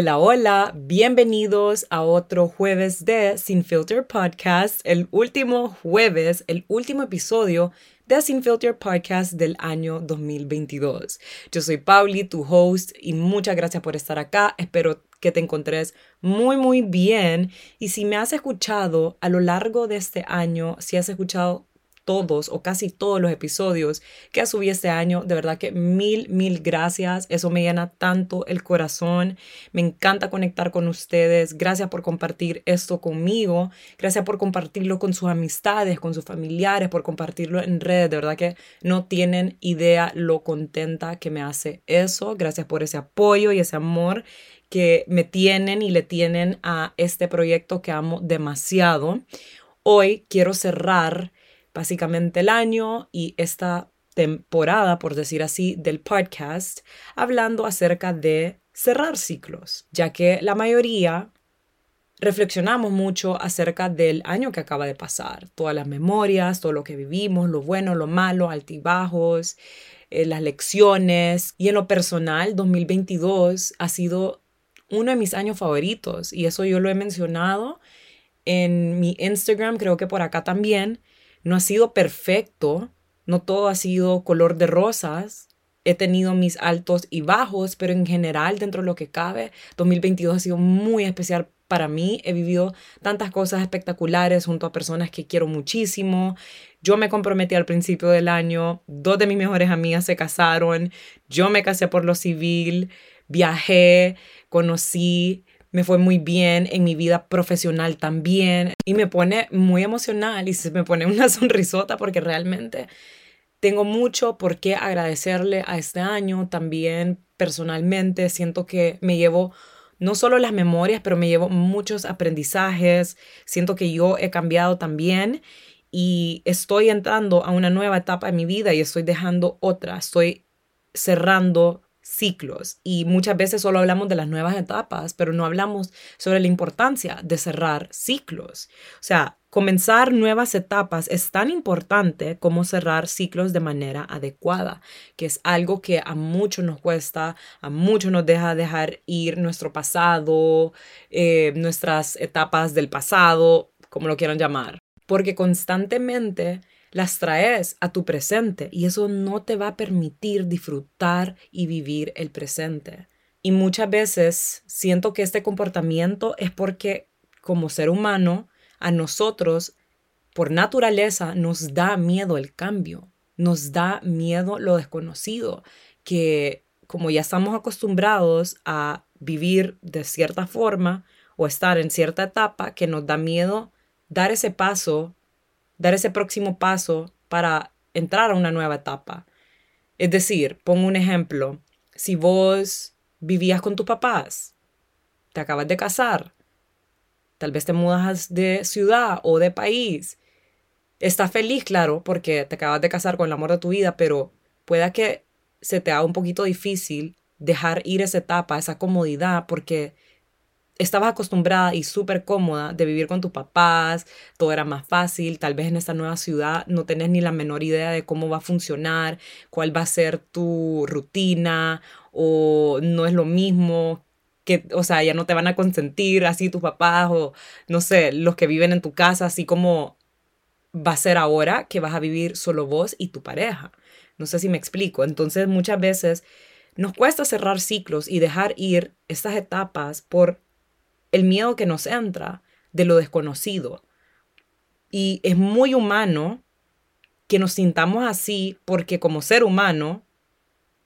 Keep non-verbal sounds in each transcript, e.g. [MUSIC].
Hola, hola, bienvenidos a otro jueves de Sin Filter Podcast, el último jueves, el último episodio de Sin Filter Podcast del año 2022. Yo soy Pauli, tu host, y muchas gracias por estar acá. Espero que te encontres muy, muy bien. Y si me has escuchado a lo largo de este año, si has escuchado todos o casi todos los episodios que subí este año. De verdad que mil, mil gracias. Eso me llena tanto el corazón. Me encanta conectar con ustedes. Gracias por compartir esto conmigo. Gracias por compartirlo con sus amistades, con sus familiares, por compartirlo en redes. De verdad que no tienen idea lo contenta que me hace eso. Gracias por ese apoyo y ese amor que me tienen y le tienen a este proyecto que amo demasiado. Hoy quiero cerrar básicamente el año y esta temporada, por decir así, del podcast, hablando acerca de cerrar ciclos, ya que la mayoría reflexionamos mucho acerca del año que acaba de pasar, todas las memorias, todo lo que vivimos, lo bueno, lo malo, altibajos, eh, las lecciones. Y en lo personal, 2022 ha sido uno de mis años favoritos y eso yo lo he mencionado en mi Instagram, creo que por acá también, no ha sido perfecto, no todo ha sido color de rosas. He tenido mis altos y bajos, pero en general, dentro de lo que cabe, 2022 ha sido muy especial para mí. He vivido tantas cosas espectaculares junto a personas que quiero muchísimo. Yo me comprometí al principio del año, dos de mis mejores amigas se casaron, yo me casé por lo civil, viajé, conocí me fue muy bien en mi vida profesional también y me pone muy emocional y se me pone una [LAUGHS] sonrisota porque realmente tengo mucho por qué agradecerle a este año también personalmente. Siento que me llevo no solo las memorias pero me llevo muchos aprendizajes. Siento que yo he cambiado también y estoy entrando a una nueva etapa en mi vida y estoy dejando otra estoy cerrando ciclos y muchas veces solo hablamos de las nuevas etapas, pero no hablamos sobre la importancia de cerrar ciclos. O sea, comenzar nuevas etapas es tan importante como cerrar ciclos de manera adecuada, que es algo que a muchos nos cuesta, a muchos nos deja dejar ir nuestro pasado, eh, nuestras etapas del pasado, como lo quieran llamar, porque constantemente las traes a tu presente y eso no te va a permitir disfrutar y vivir el presente. Y muchas veces siento que este comportamiento es porque como ser humano, a nosotros, por naturaleza, nos da miedo el cambio, nos da miedo lo desconocido, que como ya estamos acostumbrados a vivir de cierta forma o estar en cierta etapa, que nos da miedo dar ese paso dar ese próximo paso para entrar a una nueva etapa. Es decir, pongo un ejemplo, si vos vivías con tus papás, te acabas de casar, tal vez te mudas de ciudad o de país, estás feliz, claro, porque te acabas de casar con el amor de tu vida, pero pueda que se te haga un poquito difícil dejar ir esa etapa, esa comodidad, porque estabas acostumbrada y súper cómoda de vivir con tus papás, todo era más fácil, tal vez en esta nueva ciudad no tenés ni la menor idea de cómo va a funcionar, cuál va a ser tu rutina o no es lo mismo, que, o sea, ya no te van a consentir así tus papás o no sé, los que viven en tu casa, así como va a ser ahora que vas a vivir solo vos y tu pareja. No sé si me explico. Entonces muchas veces nos cuesta cerrar ciclos y dejar ir estas etapas por el miedo que nos entra de lo desconocido. Y es muy humano que nos sintamos así porque como ser humano,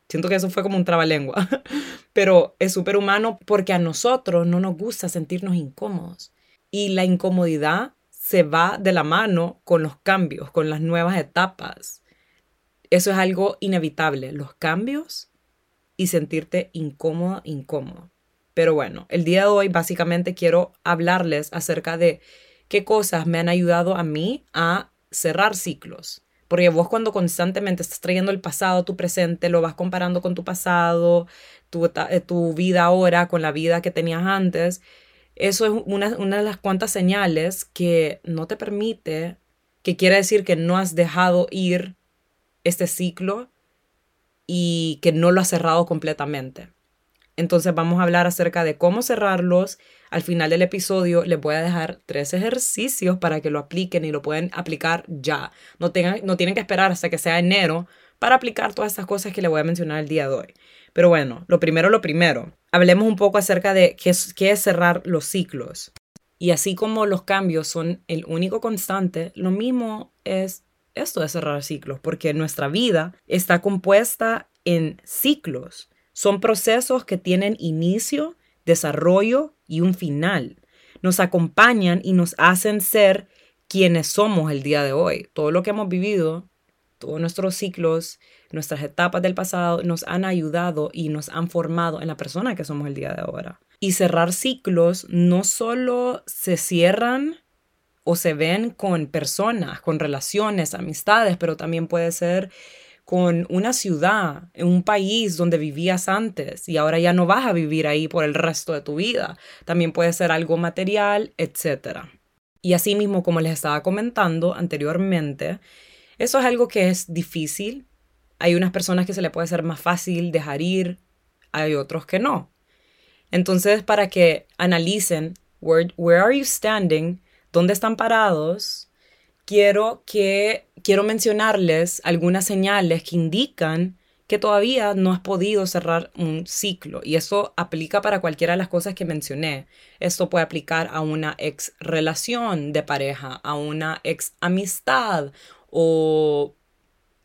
siento que eso fue como un trabalengua, [LAUGHS] pero es súper humano porque a nosotros no nos gusta sentirnos incómodos. Y la incomodidad se va de la mano con los cambios, con las nuevas etapas. Eso es algo inevitable, los cambios y sentirte incómodo, incómodo. Pero bueno, el día de hoy básicamente quiero hablarles acerca de qué cosas me han ayudado a mí a cerrar ciclos. Porque vos cuando constantemente estás trayendo el pasado tu presente, lo vas comparando con tu pasado, tu, eh, tu vida ahora con la vida que tenías antes, eso es una, una de las cuantas señales que no te permite, que quiere decir que no has dejado ir este ciclo y que no lo has cerrado completamente. Entonces vamos a hablar acerca de cómo cerrarlos. Al final del episodio les voy a dejar tres ejercicios para que lo apliquen y lo pueden aplicar ya. No, tengan, no tienen que esperar hasta que sea enero para aplicar todas estas cosas que les voy a mencionar el día de hoy. Pero bueno, lo primero, lo primero. Hablemos un poco acerca de qué es, qué es cerrar los ciclos. Y así como los cambios son el único constante, lo mismo es esto de cerrar ciclos, porque nuestra vida está compuesta en ciclos. Son procesos que tienen inicio, desarrollo y un final. Nos acompañan y nos hacen ser quienes somos el día de hoy. Todo lo que hemos vivido, todos nuestros ciclos, nuestras etapas del pasado nos han ayudado y nos han formado en la persona que somos el día de ahora. Y cerrar ciclos no solo se cierran o se ven con personas, con relaciones, amistades, pero también puede ser con una ciudad, un país donde vivías antes y ahora ya no vas a vivir ahí por el resto de tu vida. También puede ser algo material, etc. Y así mismo, como les estaba comentando anteriormente, eso es algo que es difícil. Hay unas personas que se le puede hacer más fácil dejar ir, hay otros que no. Entonces, para que analicen where, where are you standing, dónde están parados, quiero que quiero mencionarles algunas señales que indican que todavía no has podido cerrar un ciclo y eso aplica para cualquiera de las cosas que mencioné. Esto puede aplicar a una ex relación de pareja, a una ex amistad o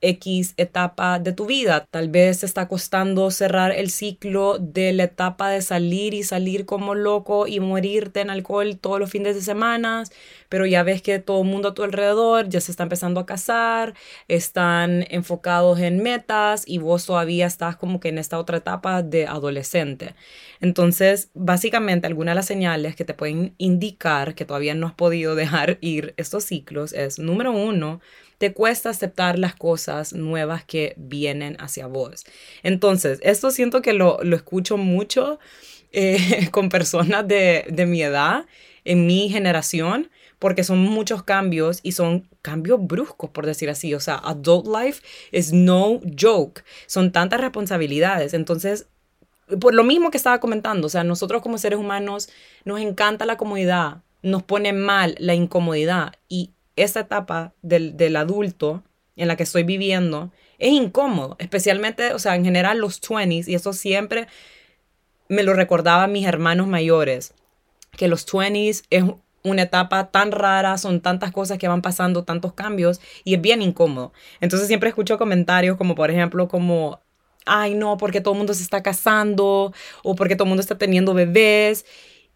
X etapa de tu vida. Tal vez te está costando cerrar el ciclo de la etapa de salir y salir como loco y morirte en alcohol todos los fines de semana, pero ya ves que todo el mundo a tu alrededor ya se está empezando a casar, están enfocados en metas y vos todavía estás como que en esta otra etapa de adolescente. Entonces, básicamente, algunas de las señales que te pueden indicar que todavía no has podido [LAUGHS] dejar ir estos ciclos es, número uno, te cuesta aceptar las cosas nuevas que vienen hacia vos. Entonces, esto siento que lo, escucho mucho eh, [LAUGHS] con personas de, de mi edad, en mi generación, porque son muchos cambios y son cambios bruscos, por decir así. O sea, adult life is no joke. Son tantas responsabilidades. Entonces, por lo mismo que estaba comentando, o sea, nosotros como seres humanos nos encanta la comodidad, nos pone mal la incomodidad y esa etapa del, del adulto en la que estoy viviendo es incómodo, especialmente, o sea, en general los 20s, y eso siempre me lo recordaba mis hermanos mayores, que los 20s es una etapa tan rara, son tantas cosas que van pasando, tantos cambios, y es bien incómodo. Entonces siempre escucho comentarios como, por ejemplo, como, ay, no, porque todo el mundo se está casando, o porque todo el mundo está teniendo bebés,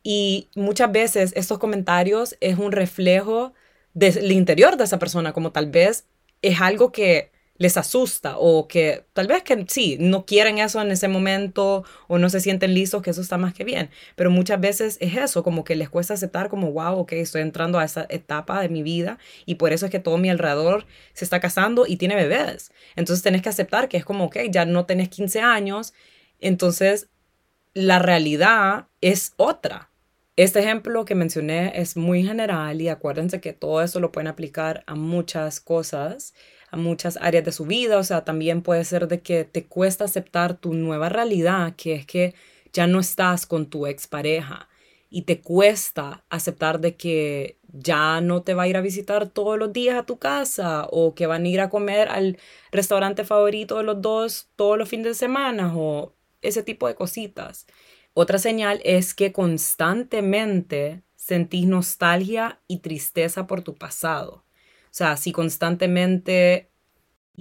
y muchas veces estos comentarios es un reflejo del interior de esa persona, como tal vez es algo que les asusta o que tal vez que sí, no quieren eso en ese momento o no se sienten listos, que eso está más que bien. Pero muchas veces es eso, como que les cuesta aceptar como, wow, ok, estoy entrando a esa etapa de mi vida y por eso es que todo mi alrededor se está casando y tiene bebés. Entonces tenés que aceptar que es como, ok, ya no tenés 15 años, entonces la realidad es otra. Este ejemplo que mencioné es muy general y acuérdense que todo eso lo pueden aplicar a muchas cosas, a muchas áreas de su vida. O sea, también puede ser de que te cuesta aceptar tu nueva realidad, que es que ya no estás con tu expareja y te cuesta aceptar de que ya no te va a ir a visitar todos los días a tu casa o que van a ir a comer al restaurante favorito de los dos todos los fines de semana o ese tipo de cositas. Otra señal es que constantemente sentís nostalgia y tristeza por tu pasado. O sea, si constantemente...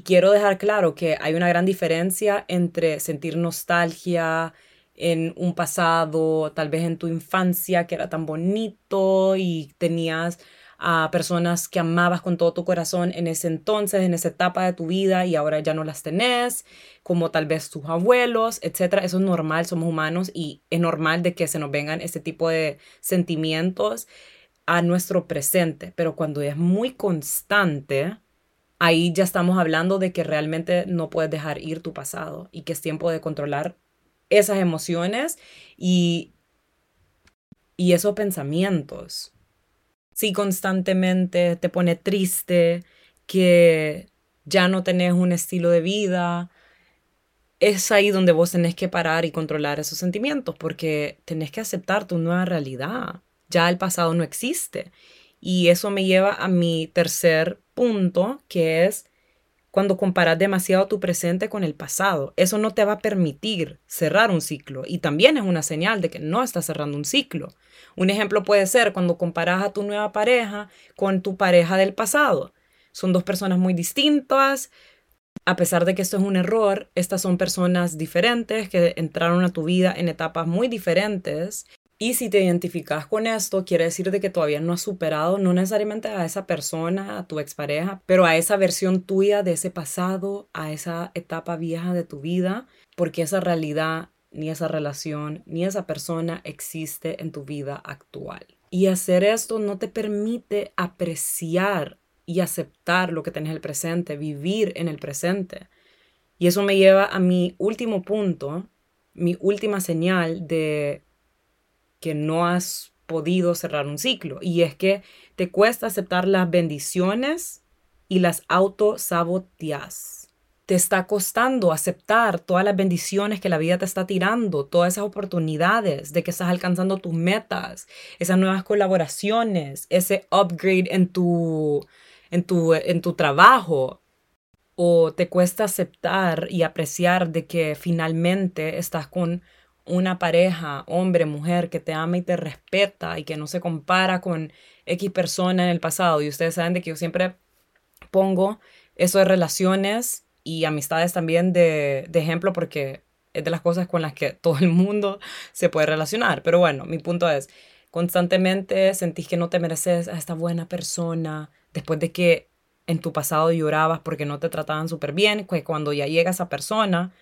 Quiero dejar claro que hay una gran diferencia entre sentir nostalgia en un pasado, tal vez en tu infancia, que era tan bonito y tenías a personas que amabas con todo tu corazón en ese entonces, en esa etapa de tu vida y ahora ya no las tenés, como tal vez tus abuelos, etcétera. Eso es normal, somos humanos y es normal de que se nos vengan este tipo de sentimientos a nuestro presente, pero cuando es muy constante, ahí ya estamos hablando de que realmente no puedes dejar ir tu pasado y que es tiempo de controlar esas emociones y, y esos pensamientos si constantemente te pone triste, que ya no tenés un estilo de vida, es ahí donde vos tenés que parar y controlar esos sentimientos porque tenés que aceptar tu nueva realidad. Ya el pasado no existe. Y eso me lleva a mi tercer punto, que es cuando comparas demasiado tu presente con el pasado. Eso no te va a permitir cerrar un ciclo y también es una señal de que no estás cerrando un ciclo. Un ejemplo puede ser cuando comparas a tu nueva pareja con tu pareja del pasado. Son dos personas muy distintas, a pesar de que esto es un error, estas son personas diferentes que entraron a tu vida en etapas muy diferentes. Y si te identificas con esto, quiere decir de que todavía no has superado, no necesariamente a esa persona, a tu expareja, pero a esa versión tuya de ese pasado, a esa etapa vieja de tu vida, porque esa realidad, ni esa relación, ni esa persona existe en tu vida actual. Y hacer esto no te permite apreciar y aceptar lo que tenés en el presente, vivir en el presente. Y eso me lleva a mi último punto, mi última señal de que no has podido cerrar un ciclo. Y es que te cuesta aceptar las bendiciones y las autosaboteas. Te está costando aceptar todas las bendiciones que la vida te está tirando, todas esas oportunidades de que estás alcanzando tus metas, esas nuevas colaboraciones, ese upgrade en tu en tu, en tu trabajo o te cuesta aceptar y apreciar de que finalmente estás con una pareja, hombre, mujer, que te ama y te respeta y que no se compara con X persona en el pasado. Y ustedes saben de que yo siempre pongo eso de relaciones y amistades también de, de ejemplo porque es de las cosas con las que [LAUGHS] todo el mundo se puede relacionar. Pero bueno, mi punto es, constantemente sentís que no te mereces a esta buena persona, después de que en tu pasado llorabas porque no te trataban súper bien, que cuando ya llega esa persona,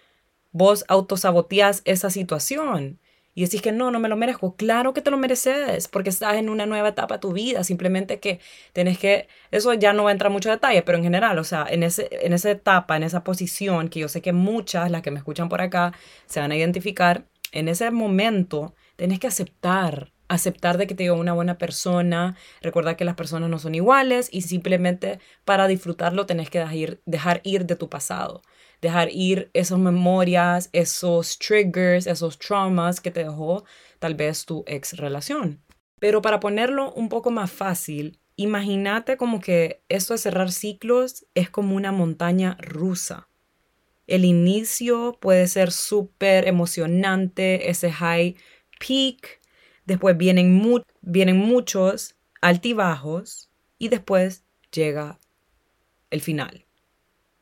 vos autosaboteas esa situación. Y decís que no, no me lo merezco. Claro que te lo mereces porque estás en una nueva etapa de tu vida, simplemente que tenés que, eso ya no va a entrar mucho detalle, pero en general, o sea, en, ese, en esa etapa, en esa posición, que yo sé que muchas, las que me escuchan por acá, se van a identificar, en ese momento tenés que aceptar aceptar de que te dio una buena persona, recordar que las personas no son iguales y simplemente para disfrutarlo tenés que dejar dejar ir de tu pasado, dejar ir esas memorias, esos triggers, esos traumas que te dejó tal vez tu ex relación. Pero para ponerlo un poco más fácil, imagínate como que esto de cerrar ciclos es como una montaña rusa. El inicio puede ser súper emocionante, ese high peak, Después vienen, vienen muchos altibajos y después llega el final.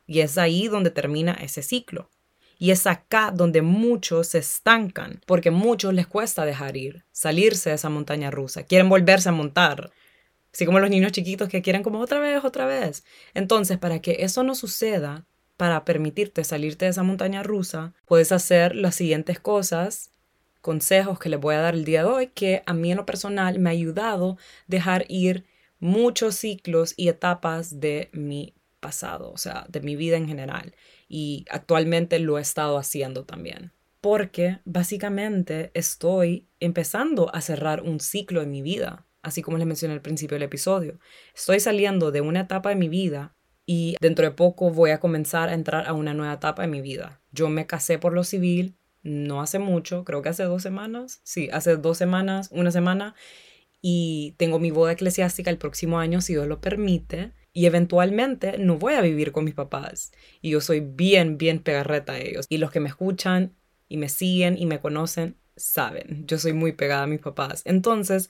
Y es ahí donde termina ese ciclo. Y es acá donde muchos se estancan, porque muchos les cuesta dejar ir, salirse de esa montaña rusa, quieren volverse a montar, así como los niños chiquitos que quieren como otra vez, otra vez. Entonces, para que eso no suceda, para permitirte salirte de esa montaña rusa, puedes hacer las siguientes cosas consejos que les voy a dar el día de hoy que a mí en lo personal me ha ayudado dejar ir muchos ciclos y etapas de mi pasado, o sea, de mi vida en general. Y actualmente lo he estado haciendo también. Porque básicamente estoy empezando a cerrar un ciclo en mi vida, así como les mencioné al principio del episodio. Estoy saliendo de una etapa de mi vida y dentro de poco voy a comenzar a entrar a una nueva etapa de mi vida. Yo me casé por lo civil, no hace mucho, creo que hace dos semanas, sí, hace dos semanas, una semana, y tengo mi boda eclesiástica el próximo año, si Dios lo permite, y eventualmente no voy a vivir con mis papás. Y yo soy bien, bien pegarreta a ellos. Y los que me escuchan y me siguen y me conocen, saben, yo soy muy pegada a mis papás. Entonces,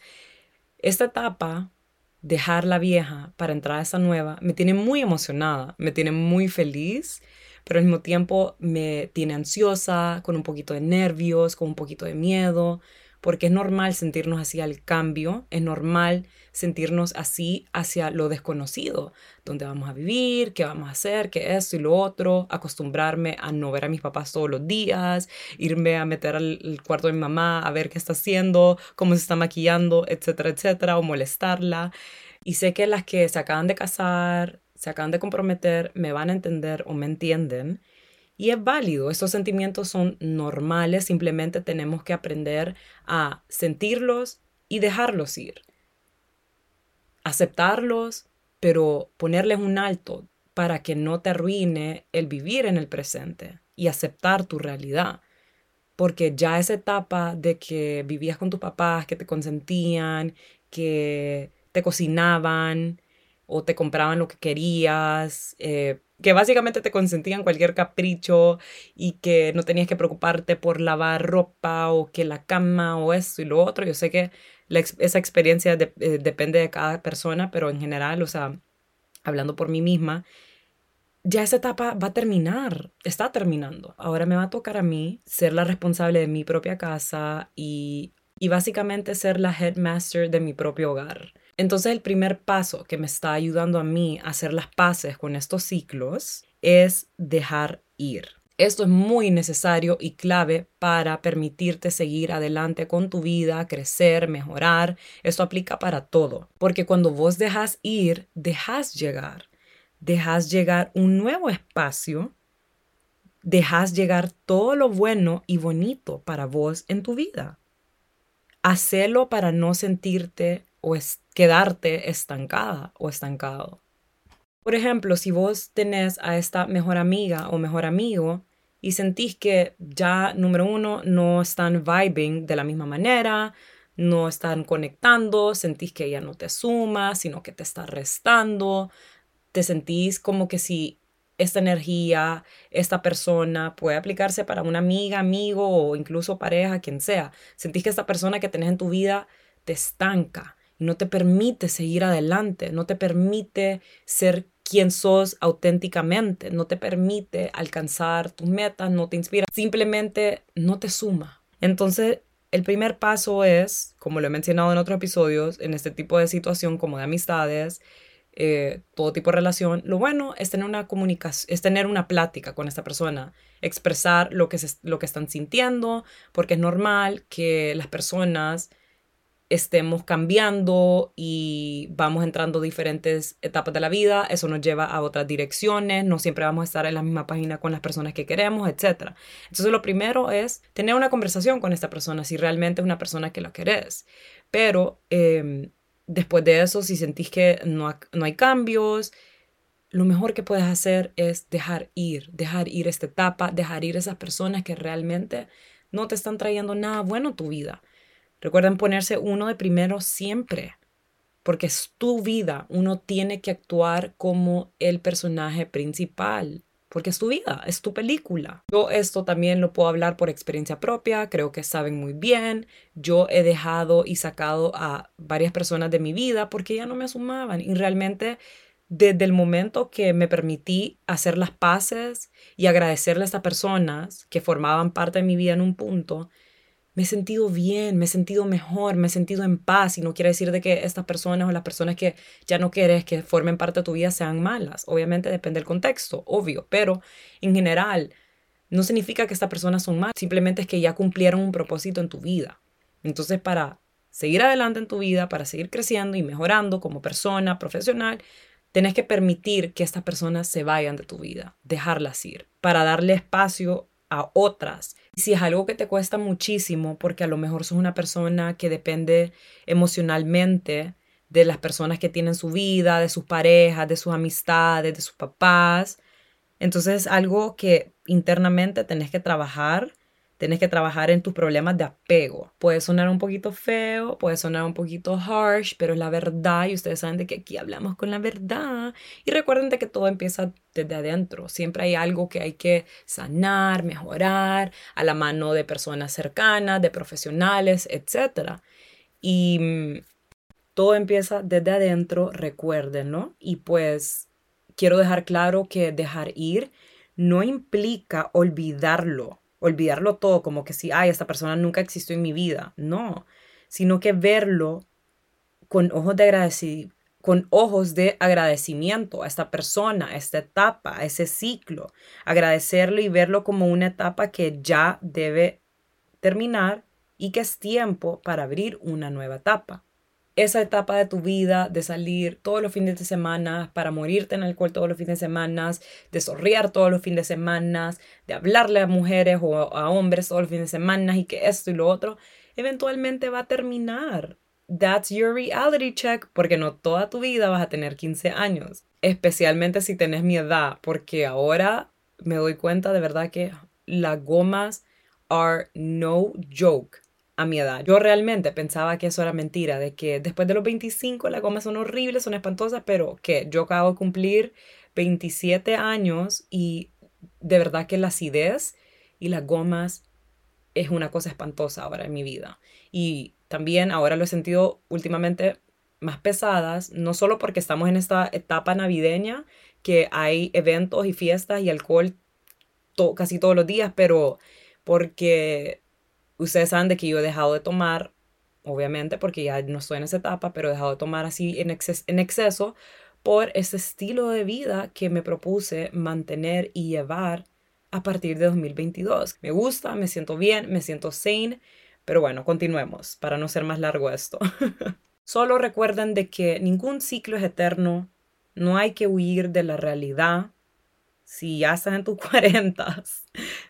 esta etapa, dejar la vieja para entrar a esa nueva, me tiene muy emocionada, me tiene muy feliz pero al mismo tiempo me tiene ansiosa, con un poquito de nervios, con un poquito de miedo, porque es normal sentirnos así al cambio, es normal sentirnos así hacia lo desconocido, dónde vamos a vivir, qué vamos a hacer, qué esto y lo otro, acostumbrarme a no ver a mis papás todos los días, irme a meter al cuarto de mi mamá a ver qué está haciendo, cómo se está maquillando, etcétera, etcétera, o molestarla. Y sé que las que se acaban de casar, se acaban de comprometer, me van a entender o me entienden. Y es válido, estos sentimientos son normales, simplemente tenemos que aprender a sentirlos y dejarlos ir. Aceptarlos, pero ponerles un alto para que no te arruine el vivir en el presente y aceptar tu realidad. Porque ya esa etapa de que vivías con tus papás, que te consentían, que te cocinaban o te compraban lo que querías, eh, que básicamente te consentían cualquier capricho y que no tenías que preocuparte por lavar ropa o que la cama o esto y lo otro. Yo sé que esa experiencia eh, depende de cada persona, pero en general, o sea, hablando por mí misma, ya esa etapa va a terminar, está terminando. Ahora me va a tocar a mí ser la responsable de mi propia casa y, y básicamente ser la headmaster de mi propio hogar. Entonces el primer paso que me está ayudando a mí a hacer las paces con estos ciclos es dejar ir. Esto es muy necesario y clave para permitirte seguir adelante con tu vida, crecer, mejorar. Esto aplica para todo, porque cuando vos dejas ir, dejas llegar. Dejas llegar un nuevo espacio, dejas llegar todo lo bueno y bonito para vos en tu vida. Hacelo para no sentirte o es quedarte estancada o estancado. Por ejemplo, si vos tenés a esta mejor amiga o mejor amigo y sentís que ya, número uno, no están vibing de la misma manera, no están conectando, sentís que ella no te suma, sino que te está restando, te sentís como que si esta energía, esta persona puede aplicarse para una amiga, amigo o incluso pareja, quien sea. Sentís que esta persona que tenés en tu vida te estanca, no te permite seguir adelante, no te permite ser quien sos auténticamente, no te permite alcanzar tus metas, no te inspira, simplemente no te suma. Entonces, el primer paso es, como lo he mencionado en otros episodios, en este tipo de situación como de amistades, eh, todo tipo de relación, lo bueno es tener una comunicación, es tener una plática con esta persona, expresar lo que, lo que están sintiendo, porque es normal que las personas estemos cambiando y vamos entrando diferentes etapas de la vida, eso nos lleva a otras direcciones, no siempre vamos a estar en la misma página con las personas que queremos, etc. Entonces lo primero es tener una conversación con esta persona, si realmente es una persona que la querés. Pero em, después de eso, si sentís que no, no hay cambios, lo mejor que puedes hacer es dejar ir, dejar ir esta etapa, dejar ir esas personas que realmente no te están trayendo nada bueno a tu vida Recuerden ponerse uno de primero siempre, porque es tu vida. Uno tiene que actuar como el personaje principal, porque es tu vida, es tu película. Yo esto también lo puedo hablar por experiencia propia, creo que saben muy bien. Yo he dejado y sacado a varias personas de mi vida porque ya no me asumaban y realmente desde el momento que me permití hacer las paces y agradecerle a estas personas que formaban parte de mi vida en un punto, me he sentido bien, me he sentido mejor, me he sentido en paz y no quiere decir de que estas personas o las personas que ya no quieres que formen parte de tu vida sean malas. Obviamente depende del contexto, obvio, pero en general no significa que estas personas son malas, simplemente es que ya cumplieron un propósito en tu vida. Entonces para seguir adelante en tu vida, para seguir creciendo y mejorando como persona, profesional, tenés que permitir que estas personas se vayan de tu vida, dejarlas ir, para darle espacio a otras. Si es algo que te cuesta muchísimo, porque a lo mejor sos una persona que depende emocionalmente de las personas que tienen su vida, de sus parejas, de sus amistades, de sus papás, entonces es algo que internamente tenés que trabajar Tienes que trabajar en tus problemas de apego. Puede sonar un poquito feo, puede sonar un poquito harsh, pero es la verdad y ustedes saben de que aquí hablamos con la verdad. Y recuerden de que todo empieza desde adentro. Siempre hay algo que hay que sanar, mejorar, a la mano de personas cercanas, de profesionales, etc. Y mm, todo empieza desde adentro, recuerden, ¿no? Y pues quiero dejar claro que dejar ir no implica olvidarlo olvidarlo todo, como que si, ay, esta persona nunca existió en mi vida. No, sino que verlo con ojos de con ojos de agradecimiento a esta persona, a esta etapa, a ese ciclo. Agradecerlo y verlo como una etapa que ya debe terminar y que es tiempo para abrir una nueva etapa esa etapa de tu vida de salir todos los fines de semana para morirte en alcohol todos los fines de semana, de sorrear todos los fines de semana, de hablarle a mujeres o a hombres todos los fines de semana y que esto y lo otro, eventualmente va a terminar. That's your reality check, porque no toda tu vida vas a tener 15 años, especialmente si tenés mi edad, porque ahora me doy cuenta de verdad que las gomas are no joke a mi edad. Yo realmente pensaba que eso era mentira, de que después de los 25 las gomas son horribles, son espantosas, pero que yo acabo de cumplir 27 años y de verdad que la acidez y las gomas es una cosa espantosa ahora en mi vida. Y también ahora lo he sentido últimamente más pesadas, no solo porque estamos en esta etapa navideña, que hay eventos y fiestas y alcohol casi todos los días, pero porque ustedes saben de que yo he dejado de tomar, obviamente porque ya no estoy en esa etapa, pero he dejado de tomar así en, exceso por ese estilo de vida que me propuse mantener y llevar a partir de 2022. Me gusta, me siento bien, me siento sane, pero bueno, continuemos para no ser más largo esto. [LAUGHS] Solo recuerden de que ningún ciclo es eterno, no hay que huir de la realidad. Si ya estás en tus [LAUGHS] 40,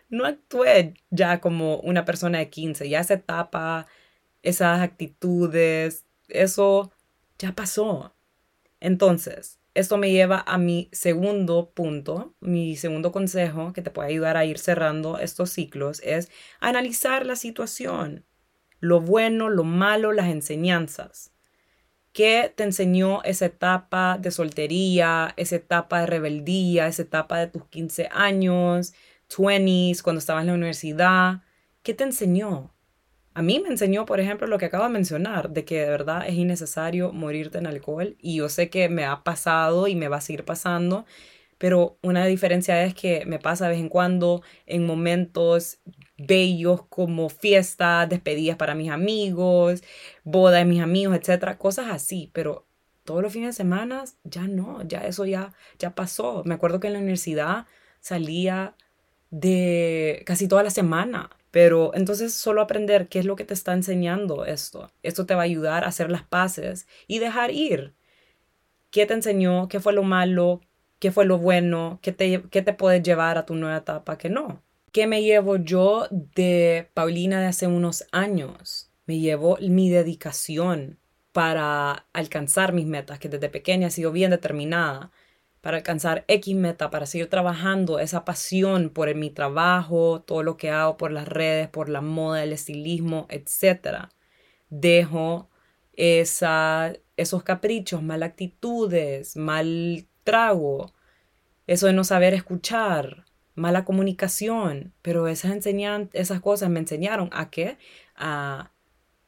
no actúes ya como una persona de 15, ya esa etapa, esas actitudes, eso ya pasó. Entonces, esto me lleva a mi segundo punto, mi segundo consejo que te puede ayudar a ir cerrando estos ciclos es analizar la situación, lo bueno, lo malo, las enseñanzas. ¿Qué te enseñó esa etapa de soltería, esa etapa de rebeldía, esa etapa de tus 15 años, 20s, cuando estabas en la universidad? ¿Qué te enseñó? A mí me enseñó, por ejemplo, lo que acabo de mencionar, de que de verdad es innecesario morirte en alcohol. Y yo sé que me ha pasado y me va a seguir pasando, pero una diferencia es que me pasa de vez en cuando en momentos bellos como fiestas, despedidas para mis amigos, boda de mis amigos, etcétera, cosas así, pero todos los fines de semana ya no, ya eso ya ya pasó. Me acuerdo que en la universidad salía de casi toda la semana pero entonces solo aprender qué es lo que te está enseñando esto. Esto te va a ayudar a hacer las paces y dejar ir. ¿Qué te enseñó? ¿Qué fue lo malo? ¿Qué fue lo bueno? ¿Qué te, qué te puede llevar a tu nueva etapa? ¿Qué no? ¿Qué me llevo yo de Paulina de hace unos años? Me llevo mi dedicación para alcanzar mis metas, que desde pequeña he sido bien determinada para alcanzar X meta, para seguir trabajando esa pasión por mi trabajo, todo lo que hago por las redes, por la moda, el estilismo, etc. Dejo esa, esos caprichos, mal actitudes, mal trago, eso de no saber escuchar, mala comunicación, pero esas, enseñan, esas cosas me enseñaron a qué? A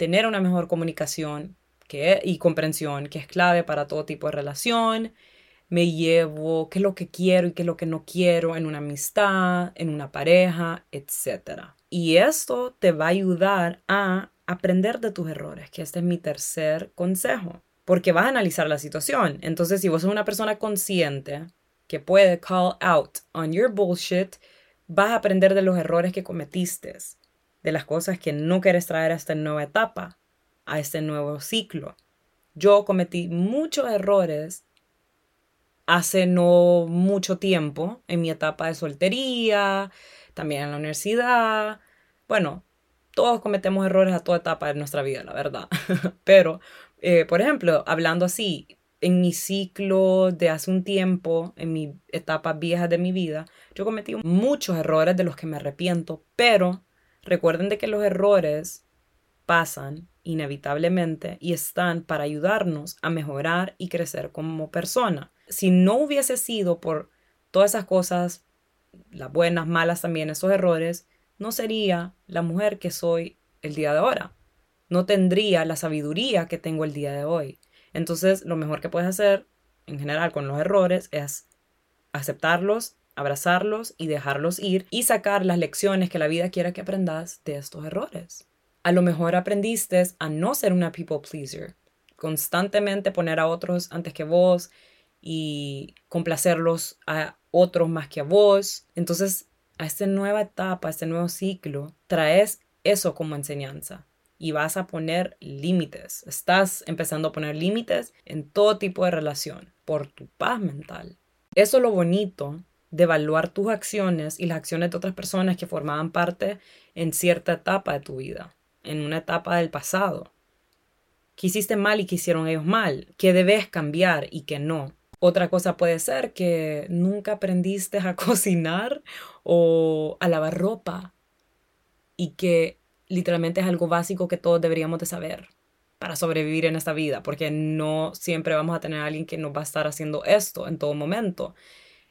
tener una mejor comunicación y comprensión, que es clave para todo tipo de relación, me llevo, qué es lo que quiero y qué es lo que no quiero en una amistad, en una pareja, etc. Y esto te va a ayudar a aprender de tus errores, que este es mi tercer consejo, porque vas a analizar la situación. Entonces, si vos sos una persona consciente que puede call out on your bullshit, vas a aprender de los errores que cometiste, de las cosas que no quieres traer a esta nueva etapa, a este nuevo ciclo. Yo cometí muchos errores hace no mucho tiempo, en mi etapa de soltería, también en la universidad. Bueno, todos cometemos errores a toda etapa de nuestra vida, la verdad. [LAUGHS] Pero, eh, por ejemplo, hablando así, en mi ciclo de hace un tiempo, en mi etapa vieja de mi vida, yo cometí muchos errores de los que me arrepiento, pero recuerden de que los errores pasan inevitablemente y están para ayudarnos a mejorar y crecer como persona si no hubiese sido por todas esas cosas, las buenas, malas también, esos errores, no sería la mujer que soy el día de ahora. No tendría la sabiduría que tengo el día de hoy. Entonces, lo mejor que puedes hacer en general con los errores es aceptarlos, abrazarlos y dejarlos ir y sacar las lecciones que la vida quiera que aprendas de estos errores. A lo mejor aprendiste a no ser una people pleaser, constantemente poner a otros antes que vos, y complacerlos a otros más que a vos. Entonces, a esta nueva etapa, a este nuevo ciclo, traes eso como enseñanza y vas a poner límites. Estás empezando a poner límites en todo tipo de relación por tu paz mental. Eso es lo bonito de evaluar tus acciones y las acciones de otras personas que formaban parte en cierta etapa de tu vida, en una etapa del pasado. Que hiciste mal y que hicieron ellos mal, que debes cambiar y que no. Otra cosa puede ser que nunca aprendiste a [LAUGHS] cocinar o a lavar ropa y que literalmente es algo básico que todos deberíamos de saber para sobrevivir en esta vida, porque no siempre vamos a tener alguien que nos va a estar haciendo esto en todo momento.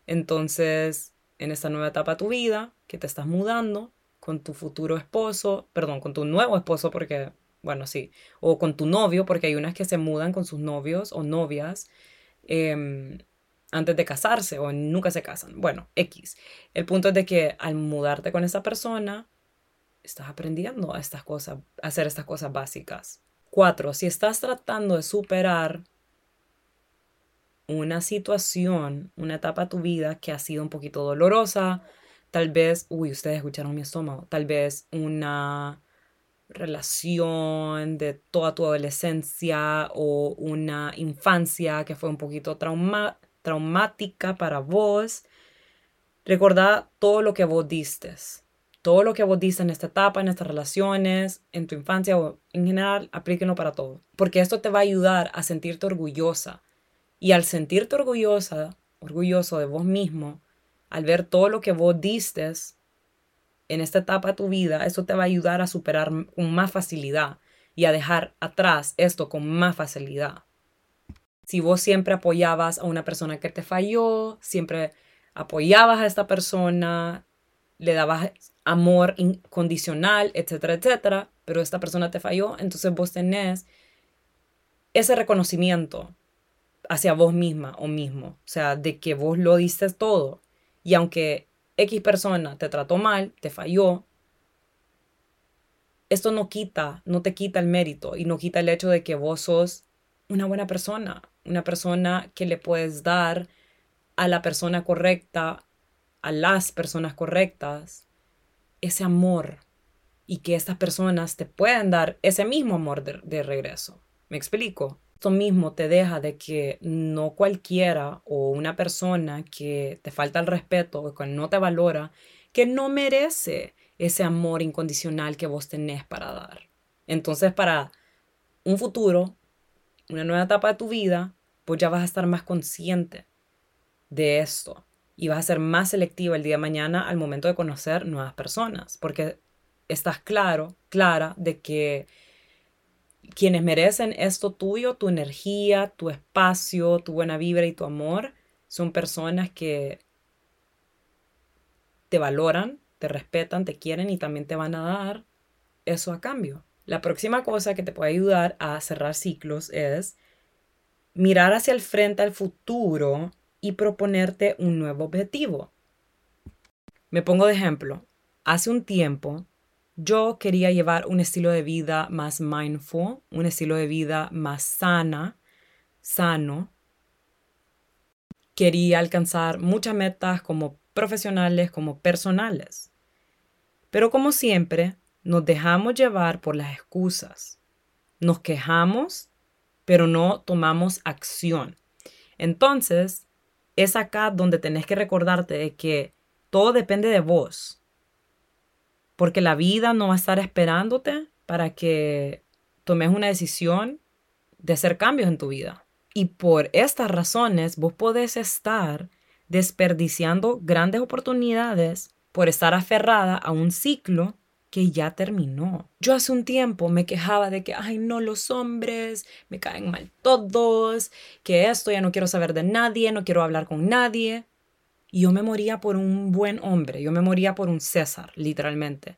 Entonces, en esta nueva etapa de tu vida, que te estás mudando con tu futuro esposo, perdón, con tu nuevo esposo, porque, bueno, sí, o con tu novio, porque hay unas que se mudan con sus novios o novias Em, antes de casarse o nunca se casan. Bueno, X. El punto es de que al mudarte con esa persona, estás aprendiendo estas cosas, a hacer estas cosas básicas. Cuatro, si estás tratando de superar una situación, una etapa de tu vida que ha sido un poquito dolorosa, tal vez, uy, ustedes escucharon mi estómago, tal vez una relación de toda tu adolescencia o una infancia que fue un poquito trauma traumática para vos, recordá todo lo que vos diste, todo lo que vos diste en esta etapa, en estas relaciones, en tu infancia o en general, aplíquenlo para todo, porque esto te va a ayudar a sentirte orgullosa y al sentirte orgullosa, orgulloso de vos mismo, al ver todo lo que vos diste, en esta etapa de tu vida, eso te va a ayudar a superar con más facilidad y a dejar atrás esto con más facilidad. Si vos siempre apoyabas a una persona que te falló, siempre apoyabas a esta persona, le dabas amor incondicional, etcétera, etcétera, pero esta persona te falló, entonces vos tenés ese reconocimiento hacia vos misma o mismo, o sea, de que vos lo diste todo. Y aunque X persona te trató mal, te falló, esto no quita, no te quita el mérito y no quita el hecho de que vos sos una buena persona, una persona que le puedes dar a la persona correcta, a las personas correctas, ese amor y que estas personas te pueden dar ese mismo amor de regreso. ¿Me explico? Esto mismo te deja de que no cualquiera o una persona que te falta el respeto o que no te valora, que no merece ese amor incondicional que vos tenés para dar. Entonces, para un futuro, una nueva etapa de tu vida, pues ya vas a estar más consciente de esto y vas a ser más selectiva el día de mañana al momento de conocer nuevas personas, porque estás claro, clara de que quienes merecen esto tuyo, tu energía, tu espacio, tu buena vibra y tu amor, son personas que te valoran, te respetan, te quieren y también te van a dar eso a cambio. La próxima cosa que te puede ayudar a cerrar ciclos es mirar hacia el frente al futuro y proponerte un nuevo objetivo. Me pongo de ejemplo. Hace un tiempo yo quería llevar un estilo de vida más mindful, un estilo de vida más sana, sano. Quería alcanzar muchas metas como profesionales, como personales. Pero como siempre, nos dejamos llevar por las excusas. Nos quejamos, pero no tomamos acción. Entonces, es acá donde tenés que recordarte de que todo depende de vos porque la vida no va a estar esperándote para que tomes una decisión de hacer cambios en tu vida. Y por estas razones vos podés estar desperdiciando grandes oportunidades por estar aferrada a un ciclo que ya terminó. Yo hace un tiempo me quejaba de que, ay, no, los hombres me caen mal todos, que esto ya no quiero saber de nadie, no quiero hablar con nadie. Yo me moría por un buen hombre, yo me moría por un César, literalmente.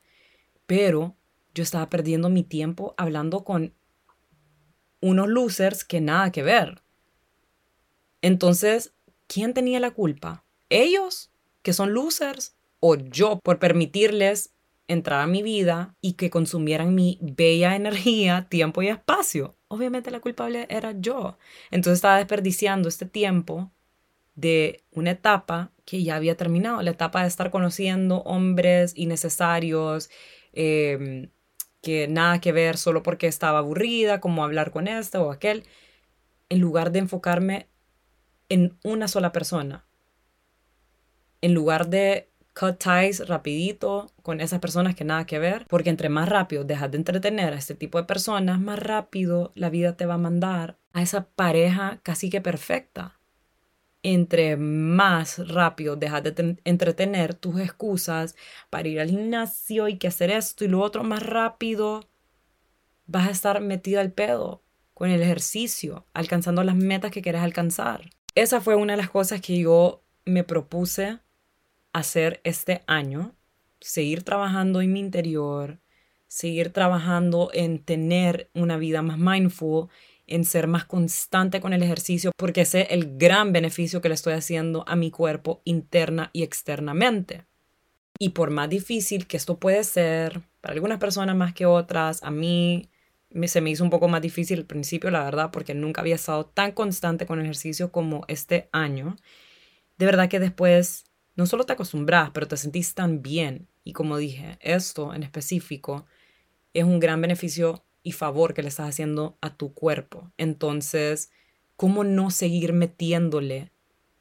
Pero yo estaba perdiendo mi tiempo hablando con unos losers que nada que ver. Entonces, ¿quién tenía la culpa? ¿Ellos, que son losers? ¿O yo por permitirles entrar a mi vida y que consumieran mi bella energía, tiempo y espacio? Obviamente la culpable era yo. Entonces estaba desperdiciando este tiempo de una etapa que ya había terminado, la etapa de estar conociendo hombres innecesarios, em, que nada que ver solo porque estaba aburrida, como hablar con este o aquel, en lugar de enfocarme en una sola persona, en lugar de cut ties rapidito con esas personas que nada que ver, porque entre más rápido dejas de entretener a este tipo de personas, más rápido la vida te va a mandar a esa pareja casi que perfecta entre más rápido dejas de entretener tus excusas para ir al gimnasio y que hacer esto y lo otro más rápido, vas a estar metida al pedo con el ejercicio, alcanzando las metas que quieres alcanzar. Esa fue una de las cosas que yo me propuse hacer este año, seguir trabajando en mi interior, seguir trabajando en tener una vida más mindful en ser más constante con el ejercicio porque sé el gran beneficio que le estoy haciendo a mi cuerpo interna y externamente. Y por más difícil que esto puede ser, para algunas personas más que otras, a mí se me hizo un poco más difícil al principio, la verdad, porque nunca había estado tan constante con el ejercicio como este año. De verdad que después no solo te acostumbras, pero te sentís tan bien. Y como dije, esto en específico es un gran beneficio y favor que le estás haciendo a tu cuerpo. Entonces, ¿cómo no seguir metiéndole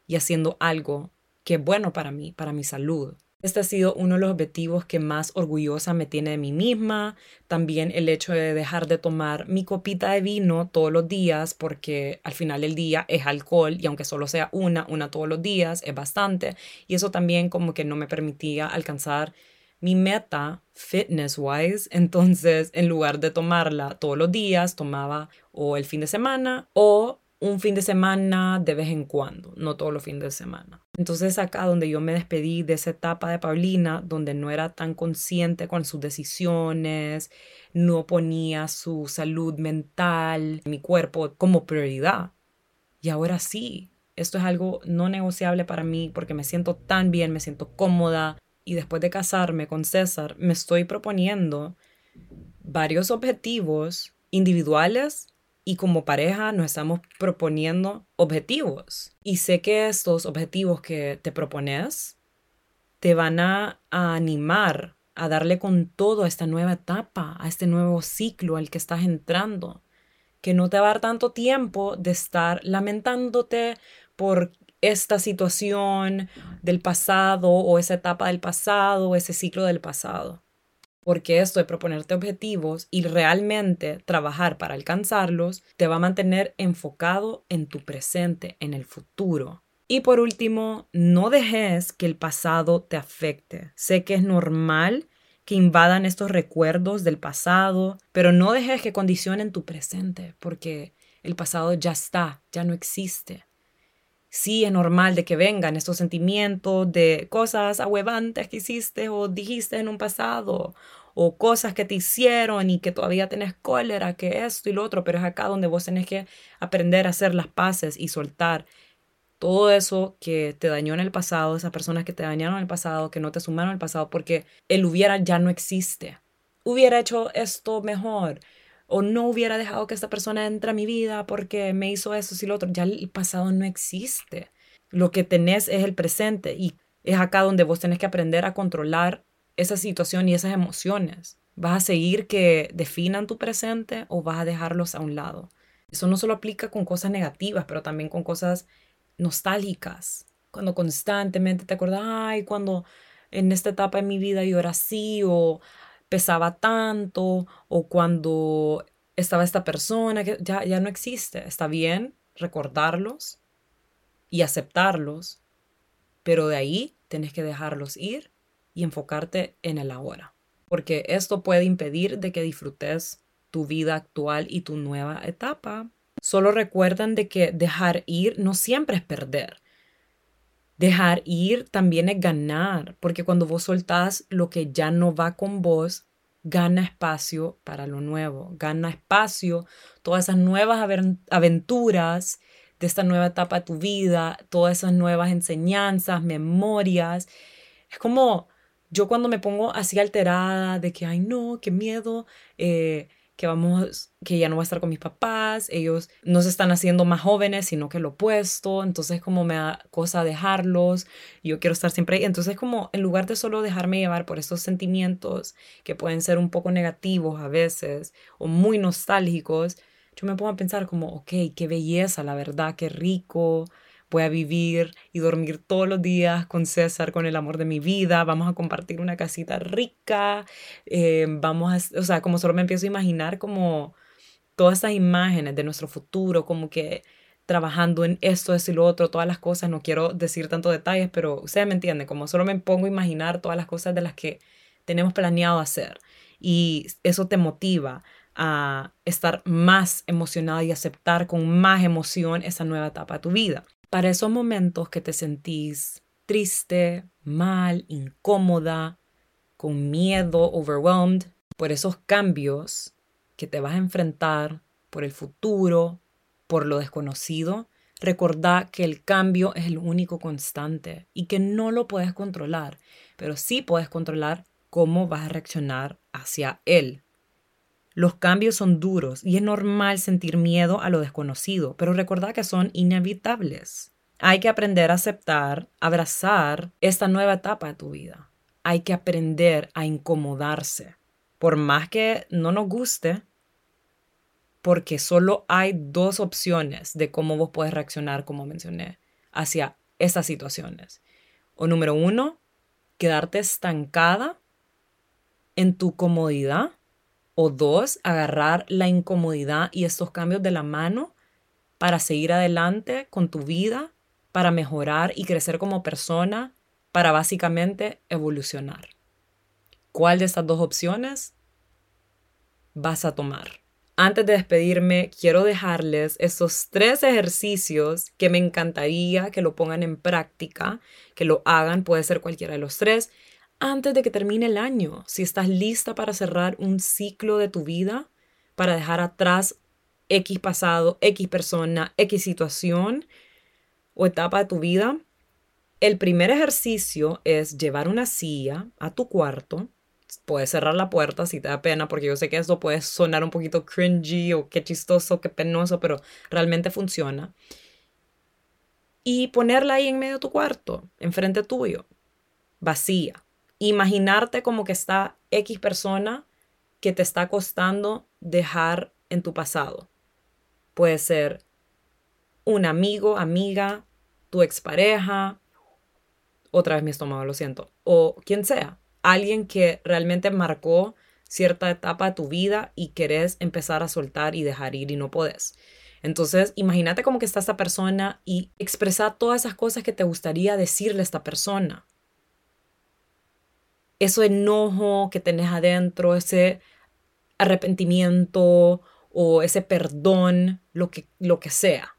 y haciendo algo que es bueno para mí, para mi salud? Este ha sido uno de los objetivos que más orgullosa me tiene de mí misma. También el hecho de dejar de tomar mi copita de vino todos los días, porque al final del día es alcohol y aunque solo sea una, una todos los días, es bastante. Y eso también como que no me permitía alcanzar mi meta fitness wise. Entonces, en lugar de tomarla todos los días, tomaba o el fin de semana o un fin de semana de vez en cuando, no todos los fines de semana. Entonces acá donde yo me despedí de esa etapa de Paulina, donde no era tan consciente con sus decisiones, no ponía su salud mental, mi cuerpo como prioridad. Y ahora sí, esto es algo no negociable para mí porque me siento tan bien, me siento cómoda, y después de casarme con César, me estoy proponiendo varios objetivos individuales y como pareja nos estamos proponiendo objetivos. Y sé que estos objetivos que te propones te van a, animar a darle con todo a esta nueva etapa, a este nuevo ciclo al que estás entrando, que no te va a dar tanto tiempo de estar lamentándote por esta situación del pasado o esa etapa del pasado o ese ciclo del pasado. Porque esto de proponerte objetivos y realmente trabajar para alcanzarlos te va a mantener enfocado en tu presente, en el futuro. Y por último, no dejes que el pasado te afecte. Sé que es normal que invadan estos recuerdos del pasado, pero no dejes que condicionen tu presente, porque el pasado ya está, ya no existe sí es normal de que vengan estos sentimientos de cosas ahuevantes que hiciste o dijiste en un pasado o cosas que te hicieron y que todavía tenés cólera, que esto y lo otro, pero es acá donde vos tenés que aprender a hacer las paces y soltar todo eso que te dañó en el pasado, esas personas que te dañaron en el pasado, que no te sumaron en el pasado, porque el hubiera ya no existe. Hubiera hecho esto mejor, o no hubiera dejado que esta persona entre a mi vida porque me hizo eso y lo otro. Ya el pasado no existe. Lo que tenés es el presente y es acá donde vos tenés que aprender a controlar esa situación y esas emociones. ¿Vas a seguir que definan tu presente o vas a dejarlos a un lado? Eso no solo aplica con cosas negativas, pero también con cosas nostálgicas. Cuando constantemente te acuerdas, ay, cuando en esta etapa de mi vida yo era así, o pesaba tanto o cuando estaba esta persona que ya, ya no existe. Está bien recordarlos y aceptarlos, pero de ahí tienes que dejarlos ir y enfocarte en el ahora, porque esto puede impedir de que disfrutes tu vida actual y tu nueva etapa. Solo recuerdan de que dejar ir no siempre es perder. Dejar ir también es ganar, porque cuando vos soltás lo que ya no va con vos, gana espacio para lo nuevo, gana espacio todas esas nuevas aventuras de esta nueva etapa de tu vida, todas esas nuevas enseñanzas, memorias. Es como yo cuando me pongo así alterada de que, ay no, qué miedo, eh, que vamos, que ya no voy a estar con mis papás, ellos no se están haciendo más jóvenes, sino que lo opuesto, entonces como me da cosa dejarlos, yo quiero estar siempre ahí, entonces como en lugar de solo dejarme llevar por estos sentimientos que pueden ser un poco negativos a veces o muy nostálgicos, yo me pongo a pensar como, ok, qué belleza, la verdad, qué rico, voy a vivir y dormir todos los días con César, con el amor de mi vida, vamos a compartir una casita rica, eh, vamos a, o sea, como solo me empiezo a imaginar como todas esas imágenes de nuestro futuro, como que trabajando en esto, esto y lo otro, todas las cosas, no quiero decir tantos detalles, pero ustedes me entienden, como solo me pongo a imaginar todas las cosas de las que tenemos planeado hacer y eso te motiva a estar más emocionada y aceptar con más emoción esa nueva etapa de tu vida. Para esos momentos que te sentís triste, mal, incómoda, con miedo, overwhelmed, por esos cambios que te vas a enfrentar, por el futuro, por lo desconocido, recordá que el cambio es el único constante y que no lo puedes controlar, pero sí puedes controlar cómo vas a reaccionar hacia él. Los cambios son duros y es normal sentir miedo a lo desconocido, pero recordá que son inevitables. Hay que aprender a aceptar, abrazar esta nueva etapa de tu vida. Hay que aprender a incomodarse. Por más que no nos guste, porque solo hay dos opciones de cómo vos puedes reaccionar, como mencioné, hacia estas situaciones. O número uno, quedarte estancada en tu comodidad. O dos, agarrar la incomodidad y estos cambios de la mano para seguir adelante con tu vida, para mejorar y crecer como persona, para básicamente evolucionar. ¿Cuál de estas dos opciones vas a tomar? Antes de despedirme, quiero dejarles esos tres ejercicios que me encantaría que lo pongan en práctica, que lo hagan, puede ser cualquiera de los tres, antes de que termine el año. Si estás lista para cerrar un ciclo de tu vida, para dejar atrás X pasado, X persona, X situación o etapa de tu vida, el primer ejercicio es llevar una silla a tu cuarto puedes cerrar la puerta si te da pena, porque yo sé que eso puede sonar un poquito cringy o qué chistoso, qué penoso, pero realmente funciona. Y ponerla ahí en medio de tu cuarto, enfrente tuyo, vacía. Imaginarte como que está X persona que te está costando dejar en tu pasado. Puede ser un amigo, amiga, tu expareja, otra vez mi estómago, lo siento, o quien sea alguien que realmente marcó cierta etapa de tu vida y querés empezar a soltar y dejar ir y no podés. Entonces, imagínate como que está esta persona y expresa todas esas cosas que te gustaría decirle a esta persona. Ese enojo que tenés adentro, ese arrepentimiento o ese perdón, lo que, lo que sea.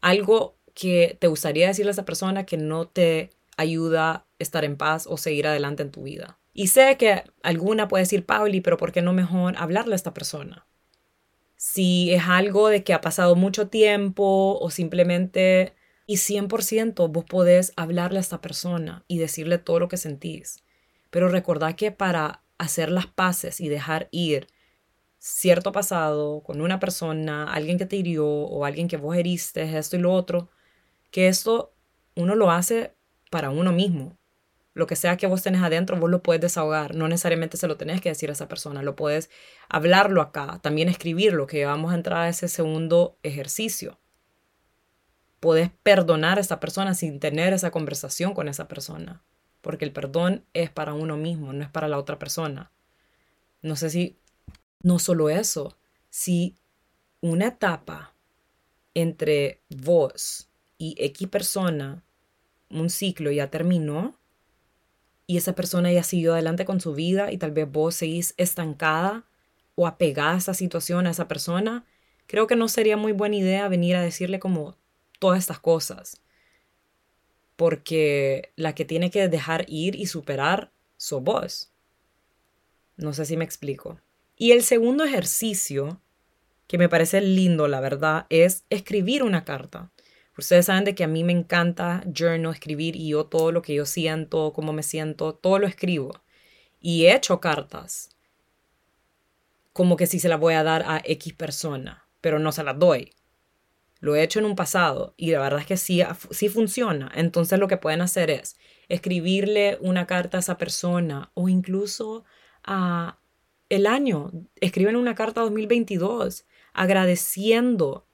Algo que te gustaría decirle a esa persona que no te ayuda a estar en paz o seguir adelante en tu vida. Y sé que alguna puede decir, Pauli, pero ¿por qué no mejor hablarle a esta persona? Si es algo de que ha pasado mucho tiempo o simplemente y 100% vos podés hablarle a esta persona y decirle todo lo que sentís. Pero recordad que para hacer las paces y dejar ir cierto pasado con una persona, alguien que te hirió o alguien que vos heriste, esto y lo otro, que esto uno lo hace para uno mismo. Lo que sea que vos tenés adentro, vos lo puedes desahogar. No necesariamente se lo tenés que decir a esa persona. Lo puedes hablarlo acá, también escribirlo, que vamos a entrar a ese segundo ejercicio. Puedes perdonar a esa persona sin tener esa conversación con esa persona. Porque el perdón es para uno mismo, no es para la otra persona. No sé si, no solo eso, si una etapa entre vos y X persona un ciclo ya terminó y esa persona ya siguió adelante con su vida y tal vez vos seguís estancada o apegada a esa situación, a esa persona, creo que no sería muy buena idea venir a decirle como todas estas cosas. Porque la que tiene que dejar ir y superar sos vos. No sé si me explico. Y el segundo ejercicio, que me parece lindo, la verdad, es escribir una carta. Ustedes saben de que a mí me encanta journal, escribir y yo todo lo que yo siento, cómo me siento, todo lo escribo. Y he hecho cartas como que si se las voy a dar a X persona, pero no se las doy. Lo he hecho en un pasado y la verdad es que sí, sí funciona. Entonces lo que pueden hacer es escribirle una carta a esa persona o incluso a el año. Escriben una carta 2022 agradeciendo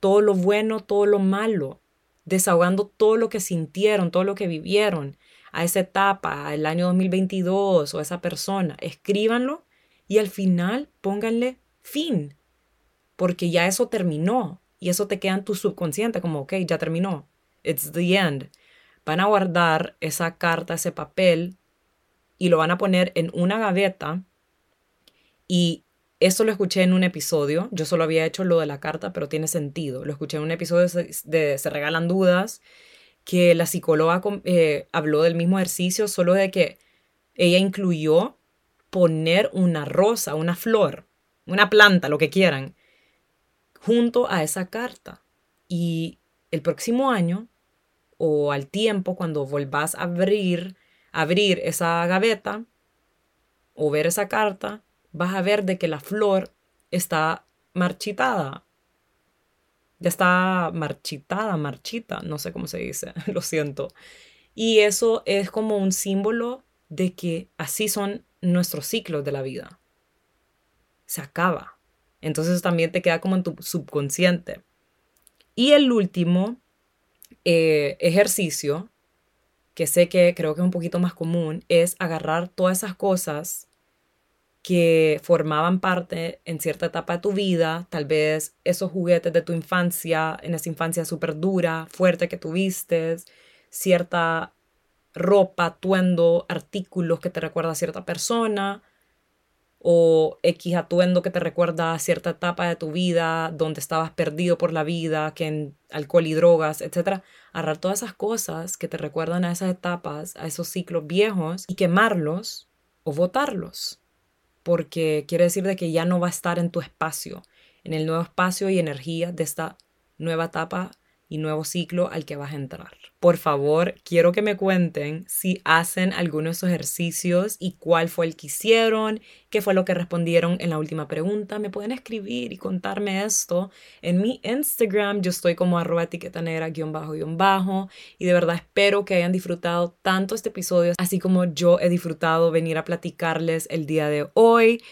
todo lo bueno, todo lo malo, desahogando todo lo que sintieron, todo lo que vivieron a esa etapa, al año 2022 o a esa persona. Escríbanlo y al final pónganle fin, porque ya eso terminó y eso te queda en tu subconsciente como, ok, ya terminó. It's the end. Van a guardar esa carta, ese papel y lo van a poner en una gaveta y eso lo escuché en un episodio. Yo solo había hecho lo de la carta, pero tiene sentido. Lo escuché en un episodio de Se Regalan Dudas, que la psicóloga eh, habló del mismo ejercicio, solo de que ella incluyó poner una rosa, una flor, una planta, lo que quieran, junto a esa carta. Y el próximo año o al tiempo, cuando volvás a abrir, abrir esa gaveta o ver esa carta, vas a ver de que la flor está marchitada. Ya está marchitada, marchita, no sé cómo se dice, [LAUGHS] lo siento. Y eso es como un símbolo de que así son nuestros ciclos de la vida. Se acaba. Entonces también te queda como en tu subconsciente. Y el último eh, ejercicio, que sé que creo que es un poquito más común, es agarrar todas esas cosas que formaban parte en cierta etapa de tu vida, tal vez esos juguetes de tu infancia, en esa infancia súper dura, fuerte que tuviste, cierta ropa, atuendo, artículos que te recuerda a cierta persona, o X atuendo que te recuerda a cierta etapa de tu vida donde estabas perdido por la vida, que en alcohol y drogas, etc. Agarrar todas esas cosas que te recuerdan a esas etapas, a esos ciclos viejos y quemarlos o votarlos. Porque quiere decir de que ya no va a estar en tu espacio, en el nuevo espacio y energía de esta nueva etapa y nuevo ciclo al que vas a entrar. Por favor, quiero que me cuenten si hacen alguno de esos ejercicios y cuál fue el que hicieron, qué fue lo que respondieron en la última pregunta. Me pueden escribir y contarme esto en mi Instagram. Yo estoy como arroba etiqueta negra guion bajo guion bajo y de verdad espero que hayan disfrutado tanto este episodio así como yo he disfrutado venir a platicarles el día de hoy.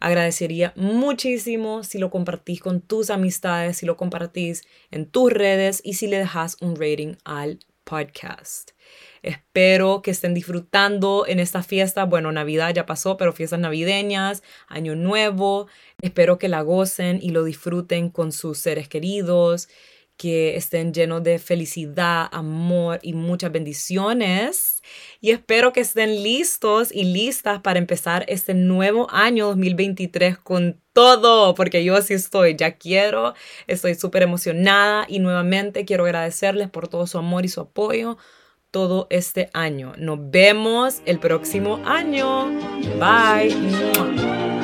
Agradecería muchísimo si lo compartís con tus amistades, si lo compartís en tus redes y si le dejas un rating al podcast. Espero que estén disfrutando en esta fiesta. Bueno, Navidad ya pasó, pero fiestas navideñas, Año Nuevo. Espero que la gocen y lo disfruten con sus seres queridos que estén llenos de felicidad, amor y muchas bendiciones. Y espero que estén listos y listas para empezar este nuevo año 2023 con todo, porque yo así estoy, ya quiero, estoy súper emocionada y nuevamente quiero agradecerles por todo su amor y su apoyo todo este año. Nos vemos el próximo año. Bye.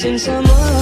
since I'm on